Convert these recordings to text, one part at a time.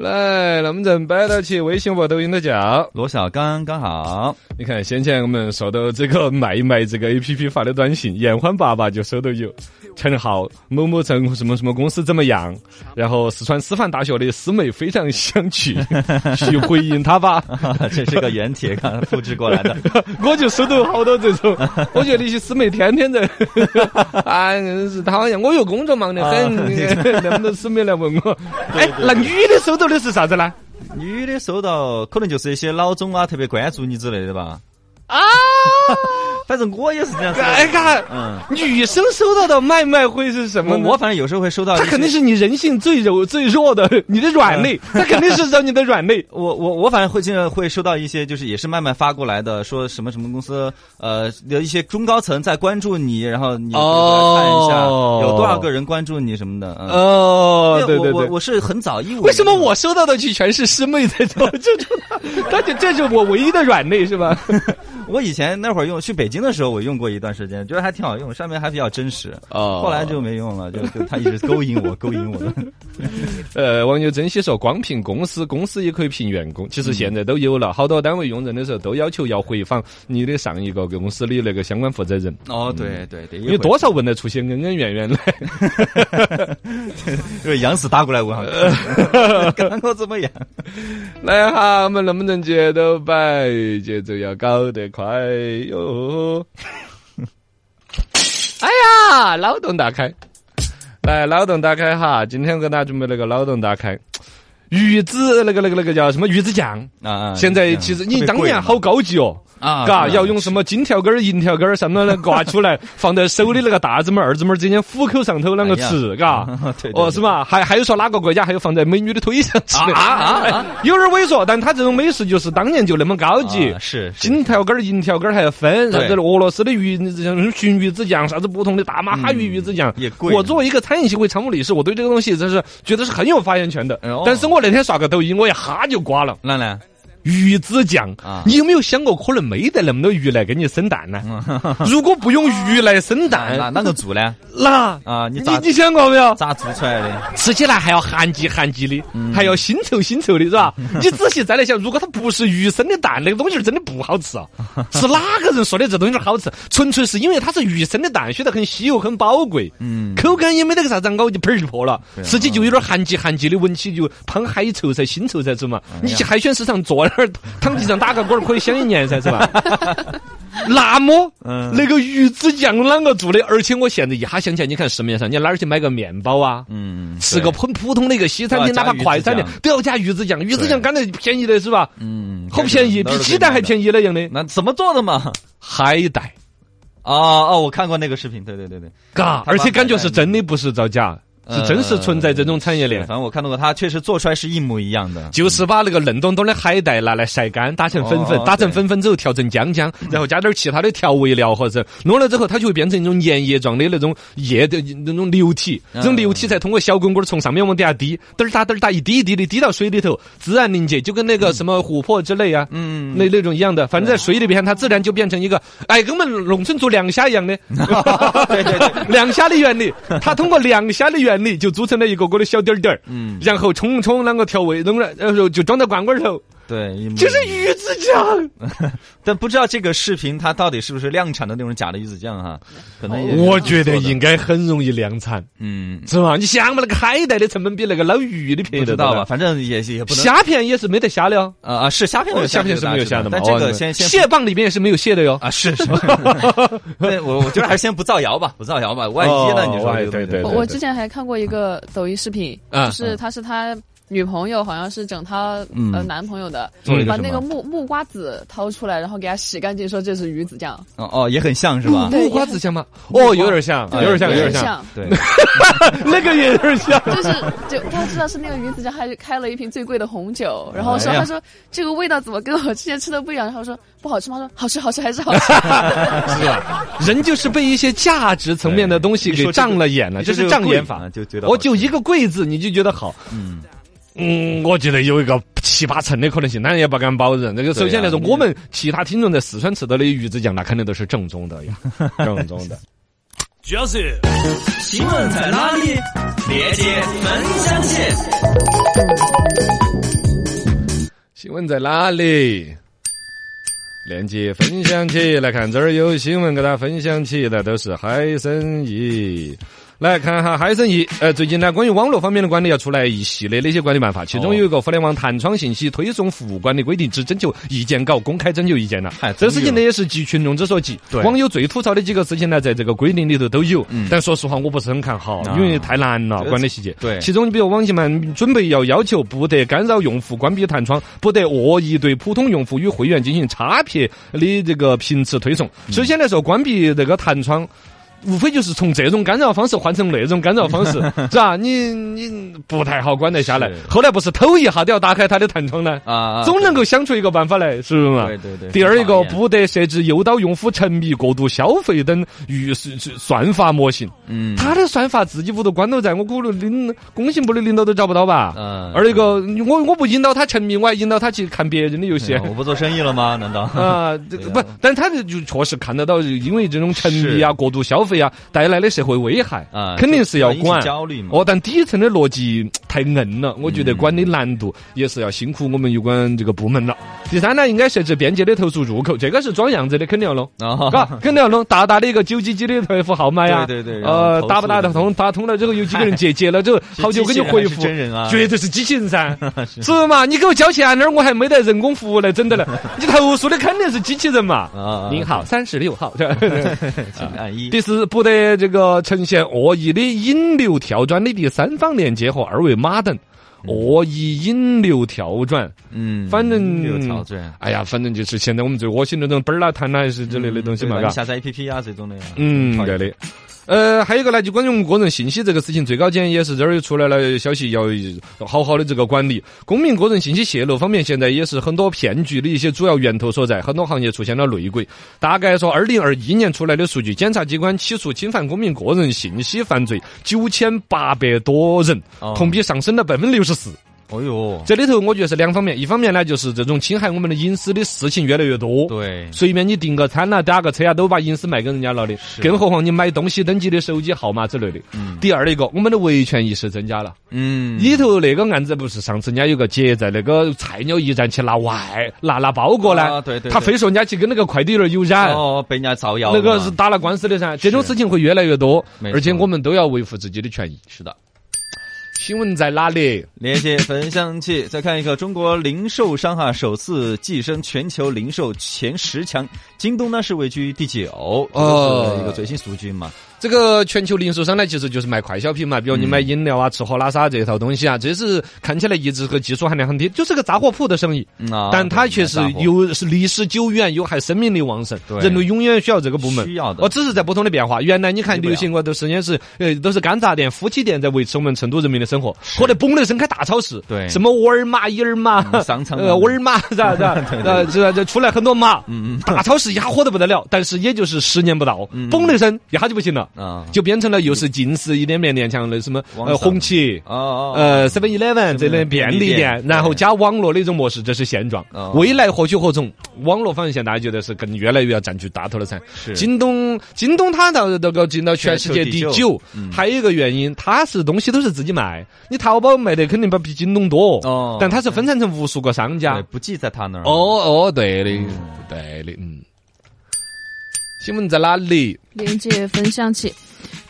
来，那么正摆到起微信和抖音的叫。罗小刚刚好，你看，先前我们收到这个卖一卖这个 A P P 发的短信，严欢爸爸就收到有陈浩某某城什么什么公司怎么样，然后四川师范大学的师妹非常想去，去回应他吧。这是个原帖，刚复制过来的。我就收到好多这种，我觉得那些师妹天天在，啊，真是讨厌！我又工作忙得很，那么多师妹来问我，哎，那女的收到的是啥子呢？女的收到可能就是一些老总啊，特别关注你之类的吧。啊，反正我也是这样子的。哎看，嗯，女生收到的卖卖会是什么呢？我我反正有时候会收到一些，他肯定是你人性最柔最弱的，你的软肋，他肯定是找你的软肋。我我我反正会经常会收到一些，就是也是慢慢发过来的，说什么什么公司呃有一些中高层在关注你，然后你哦看一下有多少个人关注你什么的。嗯哦，对对对。我是很早一五，为什么我收到的就全是师妹在做这种？他就这是我唯一的软肋是吧？我以前那会儿用去北京的时候，我用过一段时间，觉得还挺好用，上面还比较真实。哦后来就没用了，就就他一直勾引我，勾引我的。呃，网友珍惜说，光凭公司，公司也可以凭员工。其实现在都有了，好多单位用人的时候都要求要回访你的上一个公司的那个相关负责人，哦，对对对，因为多少问得出些恩恩怨怨来。因为央视打过来问哈，看我怎么样？来哈，我们能不能节奏摆？节奏要搞得快哟！哎呀，脑洞大开！来，脑洞打开哈！今天我给大家准备了个脑洞打开，鱼子那个那个那个叫什么鱼子酱？啊啊！现在其实你当年好高级哦。啊，嘎，要用什么金条根儿、银条根儿什么的 挂出来，放在手的那个大指拇儿、二指拇儿之间虎口上头啷个吃，嘎？哦，是嘛？还还有说哪个国家还有放在美女的腿上吃的啊啊 有点猥琐，但他这种美食就是当年就那么高级啊。是是金条根儿、银条根儿还要分，啥对子俄罗斯的鱼像鲟鱼子酱，啥子不同的大马哈鱼鱼子酱也贵我作为一个餐饮协会常务理事，我对这个东西真是觉得是很有发言权的。但是我那天刷个抖音，我一哈就挂了。哪呢？鱼子酱啊你有没有想过，可能没得那么多鱼来给你生蛋呢？如果不用鱼来生蛋那蛋，啷个做呢？那啊，你咋你你想过没有？咋做出来的？吃起来还要寒极寒极的，还要腥臭腥臭的，是吧？你仔细再来想，如果它不是鱼生的蛋，那个东西儿真的不好吃啊！是哪个人说的这东西好吃？纯粹是因为它是鱼生的蛋，显得很稀有、很宝贵。嗯，口感也没得个啥子咬就喷儿就破了，吃起就有点寒极寒极的，闻起就胖海臭噻、腥臭噻，是嘛？哎你去海鲜市场坐那儿，躺地上打个滚儿，可以享一年噻，是吧？那么，嗯那个鱼子酱啷个做的？而且我现在一哈想起来，你看市面上你哪儿去买个面包啊？嗯，吃个很普通的一个西餐厅，哪怕快餐店都要加鱼子酱。鱼子酱刚才便宜的是吧？嗯，好便宜，比鸡蛋还便宜。宜那样的。那怎么做的嘛？海带，啊哦，我看过那个视频，对对对对，嘎，而且感觉是真的，不是造假，是真实存在这种产业链。是。反正我看到过，它确实做出来是一模一样的。就是把那个嫩咚咚的海带拿来晒干，打成粉粉哦，打成粉粉之后调成浆浆，然后加点其他的调味料或者弄了之后，它就会变成一种粘液状的那种液的那种流体，嗯。这种流体才通过小滚滚儿从上面往底下滴，嘚儿打嘚儿打，一滴一滴的滴到水里头，自然凝结，就跟那个什么琥珀之类啊，嗯，那那种一样的，反正在水里边，它自然就变成一个，哎，跟我们农村做凉虾一样的，对 对 对，凉虾的原理，它通过凉虾的原理就组成了一个个的小点儿点儿，嗯，然后冲冲啷个调味，弄了，然后就装到罐罐儿头，对，就是鱼子酱。但不知道这个视频它到底是不是量产的那种假的鱼子酱哈？可能也我觉得应该很容易量产，嗯，是吧？你想嘛，那个海带的成本比那个捞鱼的便宜知道吧？？反正也也不能虾片也是没得虾的哦，啊啊，是虾片有虾片是没有虾的嘛？但这哦个先先蟹棒里面也是没有蟹的哟。啊是是，对我我觉得还是先不造谣吧，不造谣吧，万一呢？哦你说对对对我我之前还看过一个抖音视频，啊就是他是他女朋友，好像是整他嗯呃男朋友的，把那个木木瓜子掏出来，然后给他洗干净，说这是鱼子酱，哦哦，也很像是吧？木瓜子像吗？哦，有点像，有点像，有点像。对，那个也有点像。就是就他知道是那个鱼子酱，还开了一瓶最贵的红酒，然后说哎他说这个味道怎么跟我之前吃的不一样？然后说不好吃吗？他说好吃好吃还是好吃。是吧？人就是被一些价值层面的东西给障了眼了，这是障眼法啊。就觉得我就一个贵字，你就觉得好。嗯嗯，我觉得有一个七八成的可能性，当然也不敢保证。这个首先来说，我们其他听众在四川吃到的鱼子酱，那肯定都是正宗的呀，正宗的。主要是新闻在哪里？链接分享起。新闻在哪里？链接分享起来看，这儿有新闻给大家分享起的都是海参崴。来看哈海参崴，呃，最近呢，关于网络方面的管理要出来一系列的一些管理办法，其中有一个互联网弹窗信息推送服务管理规定只征求意见稿公开征求意见了嗨。这事情呢也是急群众之所急，对网友最吐槽的几个事情呢，在这个规定里头都有嗯，但说实话我不是很看好，啊因为太难了，管理细节。对其中你比如网信们准备要要求不得干扰用户关闭弹窗，不得恶意对普通用户与会员进行差别的这个频次推送。嗯首先来说，关闭这个弹窗。无非就是从这种干扰方式换成那种干扰方式，是吧？你你不太好管得下来。后来不是偷一下都要打开它的弹窗呢？啊，总能够想出一个办法来，是不是嘛？对对对。第二一个，不得设置诱导用户沉迷、过度消费等预算算法模型。嗯，他的算法自己屋头关到在，我估计领工信部的领导都找不到吧？嗯，二一个，我我不引导他沉迷，我还引导他去看别人的游戏我不做生意了吗？难道？啊，这个不 但他这就确实看得到，因为这种沉迷啊、过度消费啊带来的社会危害啊肯定是要管。焦虑嘛。哦，但底层的逻辑太硬了，我觉得嗯管理难度也是要辛苦我们有关这个部门了。第三呢，应该设置便捷的投诉入口，这个是装样子的，肯定要弄。啊，嘎，肯定要弄大大的一个九几几的客服号码呀，对对对呃，打不打得通？打通了之后有几个人接，接了之后 好久给你回复绝对是机器人噻，是不嘛？你给我交钱那儿，我还没得人工服务来整的了，你投诉的肯定是机器人嘛。啊，您好，三十六号。请按一。第四，不得这个呈现恶意的引流跳转的第三方链接和二维码等。恶意引流跳转，嗯，反正有跳转，哎呀，反正就是现在我们最恶心那种本儿啦、弹啦是之类的东西嘛。下载 APP 啊这种的呀。嗯，对的。呃，还有一个呢，就关于我们个人信息这个事情，最高检也是这儿又出来了消息，要好好的这个管理公民个人信息泄露方面，现在也是很多骗局的一些主要源头所在，很多行业出现了内鬼。大概说，二零二一年出来的数据，检察机关起诉侵犯公民个人信息犯罪九千八百多人，哦同比上升了百分之六十四。哦哟，这里头我觉得是两方面，一方面呢就是这种侵害我们的隐私的事情越来越多。对，随便你订个餐啦、打个车啊，都把隐私卖给人家了的。是更何况你买东西登记的手机号码之类的。嗯第二一个，我们的维权意识增加了。嗯，里头那个案子不是上次人家有个姐在那个菜鸟驿站去拿外拿拿包裹呢，啊对对对他非说人家去跟那个快递员有染。哦，被人家造谣那，个是打了官司的噻，这种事情会越来越多而且我们都要维护自己的权益。是的。新闻在哪里？连接分享器，再看一个中国零售商哈首次跻身全球零售前十强，京东呢是位居第九，哦一个最新数据嘛。这个全球零售商呢，其实就是卖快消品嘛，比如你买饮料啊、吃喝拉撒这一套东西啊，这是看起来一直和技术含量很低，就是个杂货铺的生意。嗯啊但它却是对又是历史久远，又还生命力旺盛，对人类永远需要这个部门。需要的哦，只是在不同的变化。原来你看流行过都时间是呃都是干杂店、夫妻店在维持我们成都人民的生活，后来嘣的一声开大超市，对什么沃尔玛、伊尔玛、嗯商场呃沃尔玛 是吧？是吧？呃，这这出来很多码，嗯嗯大超市一下火得不得了，但是也就是十年不到，嗯嘣的一声一下就不行了。啊就变成了又是近视一点面连强的什么呃红旗。呃，seven eleven 这类便利店店，然后加网络的一种模式，这是现状哦。未来何去何从？网络方向大家觉得是更越来越要占据大头了噻。是京东，京东它到这个进到全世界第九嗯，还有一个原因，它是东西都是自己卖，你淘宝卖的肯定不比京东多哦但它是分散成无数个商家。不记在他那儿哦哦，对的，对的，嗯。新闻在哪里？连接分享起，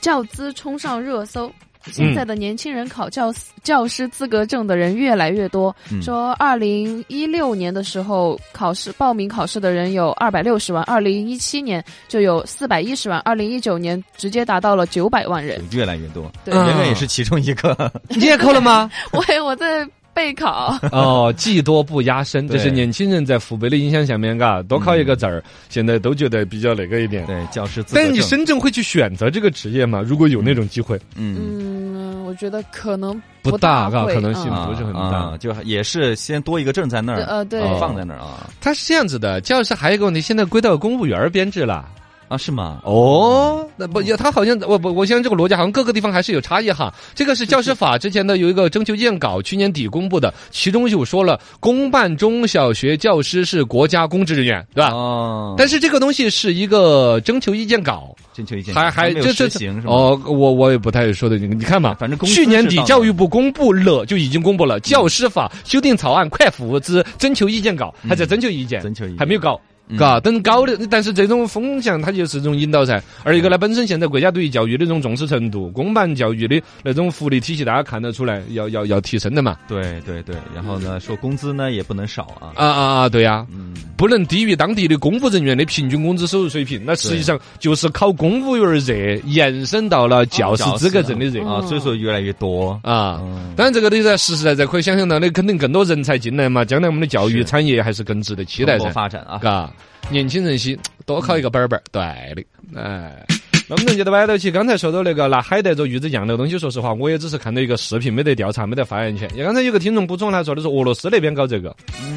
教资冲上热搜。现在的年轻人考教教师资格证的人越来越多。嗯说，二零一六年的时候，考试报名考试的人有二百六十万，二零一七年就有四百一十万，二零一九年直接达到了九百万人。越来越多，对嗯圆圆也是其中一个。你也扣了吗？我我在备考，哦，技多不压身，这是年轻人在父辈的影响下面，嘎，多考一个证儿，现在都觉得比较那个一点。对，教师资格证。但你深圳会去选择这个职业吗？如果有那种机会，嗯嗯，我觉得可能不大大，嘎，可能性嗯不是很啊大。就也是先多一个证在那儿，呃对哦放在那儿啊。它是这样子的，教师还有一个问题，现在归到公务员编制了。啊，是吗？哦，那不也，他好像我不，我相信这个逻辑好像各个地方还是有差异哈。这个是教师法之前的有一个征求意见稿，去年底公布的，其中就说了，公办中小学教师是国家公职人员，对吧？哦，但是这个东西是一个征求意见稿，征求意见还还这这行是吗？哦，我我也不太说的，你你看嘛，反正公去年底教育部公布了，就已经公布了教师法修订草案快付之征求意见稿，还在征求意见，征求意见还没有搞。嗯嘎，等高的，但是这种风向它就是这种引导噻。而一个呢，本身现在国家对于教育的这种重视程度，公办教育的那种福利体系，大家看得出来，要要要提升的嘛。对对对，然后呢，说工资呢也不能少啊。啊啊啊，对呀、嗯，不能低于当地的公务人员的平均工资收入水平。那实际上就是考公务员热延伸到了教师资格证的热啊，所以说越来越多。啊。嗯，当然，这个都在实实在在可以想象到的，肯定更多人才进来嘛，将来我们的教育产业还是更值得期待蓬勃噻。发展啊。嘎，年轻人些多考一个本本儿，对的，哎。那我们能接着摆到起，刚才说到那个拿海带做鱼子酱那个东西，说实话，我也只是看到一个视频，没得调查，没得发言权。刚才有个听众补充，来说的是俄罗斯那边搞这个，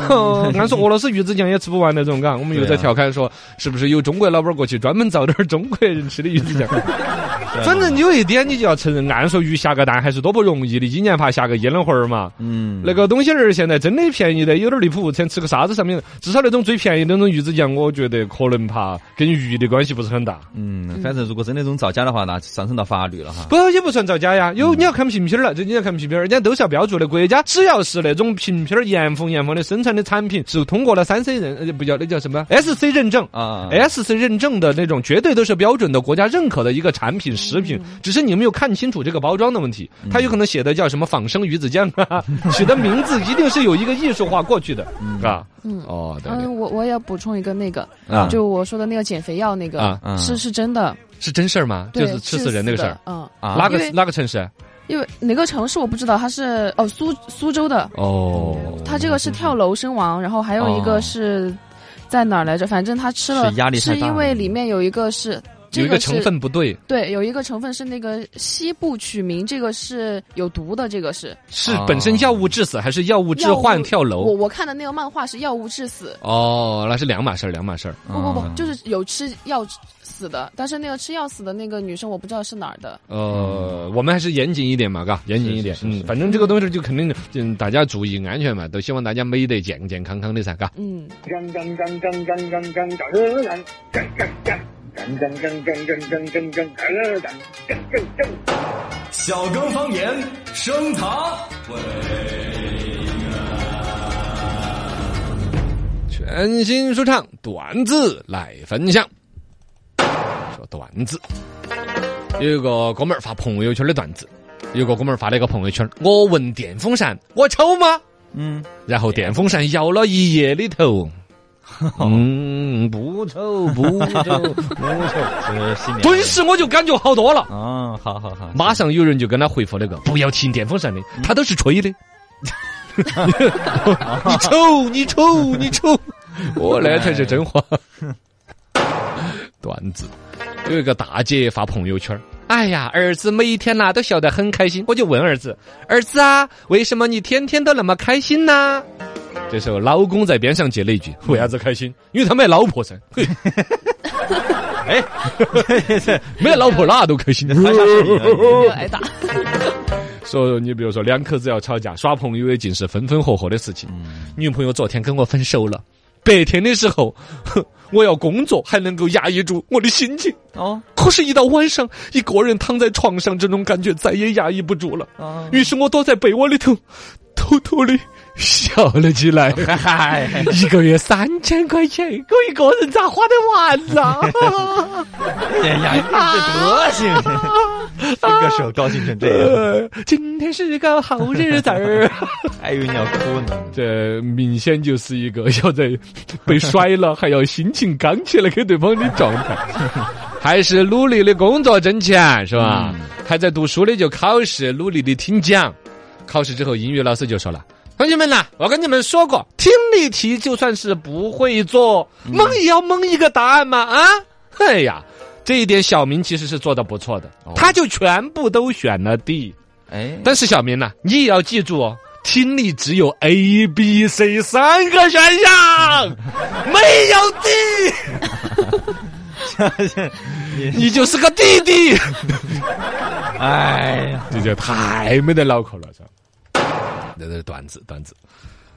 按说俄罗斯鱼子酱也吃不完那种，嘎，我们又在调侃说，是不是有中国老板过去专门造点儿中国人吃的鱼子酱？反正有一点你就要承认，按说鱼下个蛋还是多不容易的，一年怕下个一两回儿嘛。嗯，那个东西儿现在真的便宜的有点离谱，想吃个啥子上面，至少那种最便宜的那种鱼子酱，我觉得可能怕跟鱼的关系不是很大。嗯，反正如果真的这种造假的话，那上升到法律了哈。不也不算造假呀，有你要看瓶瓶儿了，这你要看瓶瓶儿，人家都是要标注的。国家只要是那种瓶瓶儿严缝严缝的生产的产品，是通过了三 C 认，呃不叫那叫什么 SC 认证。啊，SC 认证的那种绝对都是标准的，国家认可的一个产品食品，只是你没有看清楚这个包装的问题。它有可能写的叫什么仿生鱼子酱，取的名字一定是有一个艺术化过去的，是吧，嗯。哦，对对。嗯，我我也要补充一个那个，啊。就我说的那个减肥药那个，是是真的，是真事儿吗？就对，是吃死人那个事儿，，嗯，啊。哪个哪个城市？因为哪个城市我不知道，他是哦苏苏州的，哦，他这个是跳楼身亡，然后还有一哦。个是在哪儿来着？反正他吃了是压力太大是因为里面有一个是。这个有一个成分不对，对，有一个成分是那个西部曲名，这个是有毒的，这个是是本身药物致死还是药物致幻跳楼？我我看的那个漫画是药物致死，哦，那是两码事儿，两码事儿。不不不，嗯就是有吃药死的，但是那个吃药死的那个女生我不知道是哪儿的。呃，我们还是严谨一点嘛，嘎，严谨一点。嗯，是是是反正这个东西就肯定，嗯，大家注意安全嘛，都希望大家美得健健康康的噻，嘎。嗯，干干干干干干干干干干干干干。干干干干干干干干干干干干干。小刚方言升堂。全新说唱段子来分享。说段子，有一个哥们儿发朋友圈的段子，有个哥们儿发了一个朋友圈，我闻电风扇，我丑吗？嗯，然后电风扇摇了一夜的头。嗯，不丑，不丑，不丑。顿时我就感觉好多了。啊，好好好，马上有人就跟他回复那个，不要停电风扇的，他都是吹的。你丑，你丑，你丑，我那才是真话。段子，有一个大姐发朋友圈。哎呀，儿子每天呐、都笑得很开心，我就问儿子：“儿子啊，为什么你天天都那么开心呢？”这时候老公在边上接了一句：“ 为啥子开心？因为他没老婆噻。”嘿，哎，没老婆哪都开心。挨打。说你比如说两口子要吵架，耍朋友也尽是分分合合的事情。女朋友昨天跟我分手了，白天的时候，我要工作还能够压抑住我的心情，哦可是，一到晚上，一个人躺在床上，这种感觉再也压抑不住了。啊，于是我躲在被窝里头，偷偷的笑了起来。嗨，一个月三千块钱，我一个人咋花得完啊？哎呀，你这德行，分个手高兴成这样，呃今天是个好日子儿。还以为你要哭呢。这明显就是一个要在被甩了还要心情刚起来给对方的状态，还是努力的工作挣钱是吧？嗯还在读书的就考试，努力的听讲。考试之后，英语老师就说了：“同学们呐，我跟你们说过，听力题就算是不会做，蒙也要蒙一个答案嘛啊！哎呀，这一点小明其实是做的不错的，他就全部都选了 D。哎，但是小明呐、你也要记住哦，听力只有 A、B、C 三个选项，没有 D。你就是个弟弟，哎呀，这就太没得脑壳了，是吧？这是段子，段子。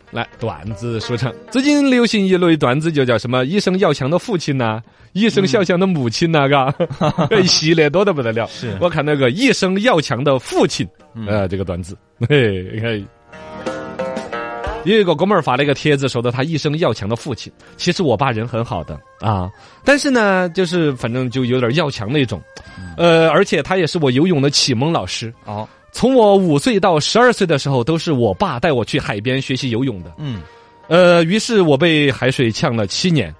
来，段子说唱。最近流行一类段子，就叫什么“ 一生要强的父亲”呐，“一生要强的母亲”呐，嘎，一系列多的不得了。是我看那个“一生要强的父亲”，呃，这个段子，嘿，你看。有一个哥们儿发了一个帖子，说的他一生要强的父亲。其实我爸人很好的啊，但是呢，就是反正就有点要强那种，呃，而且他也是我游泳的启蒙老师。哦，从我五岁到十二岁的时候，都是我爸带我去海边学习游泳的。嗯，呃，于是我被海水呛了七年，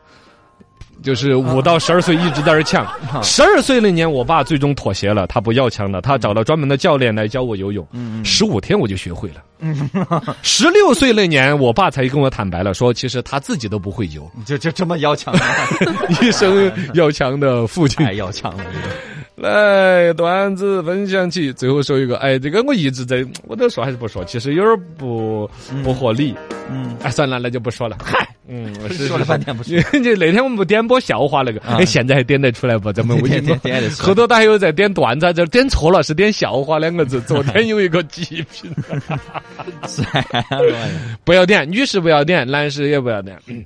就是五到十二岁一直在这呛。十二岁那年，我爸最终妥协了，他不要强了，他找了专门的教练来教我游泳。嗯十五天我就学会了。十六岁那年，我爸才跟我坦白了，说其实他自己都不会游。就就这么要强吗？一生要强的父亲太要强了，这个来段子分享起，最后说一个，哎，这个我一直在，我都说还是不说，其实有点不不合理。嗯，哎，算了，那就不说了。嗨，嗯，是说了半天不说。就那天我们不点播笑话那个，啊哎，现在还点得出来不？咱们微信点后头他还有在点段子，这点错了，是点笑话两个字。昨天有一个极品，不要点，女士不要点，男士也不要点。嗯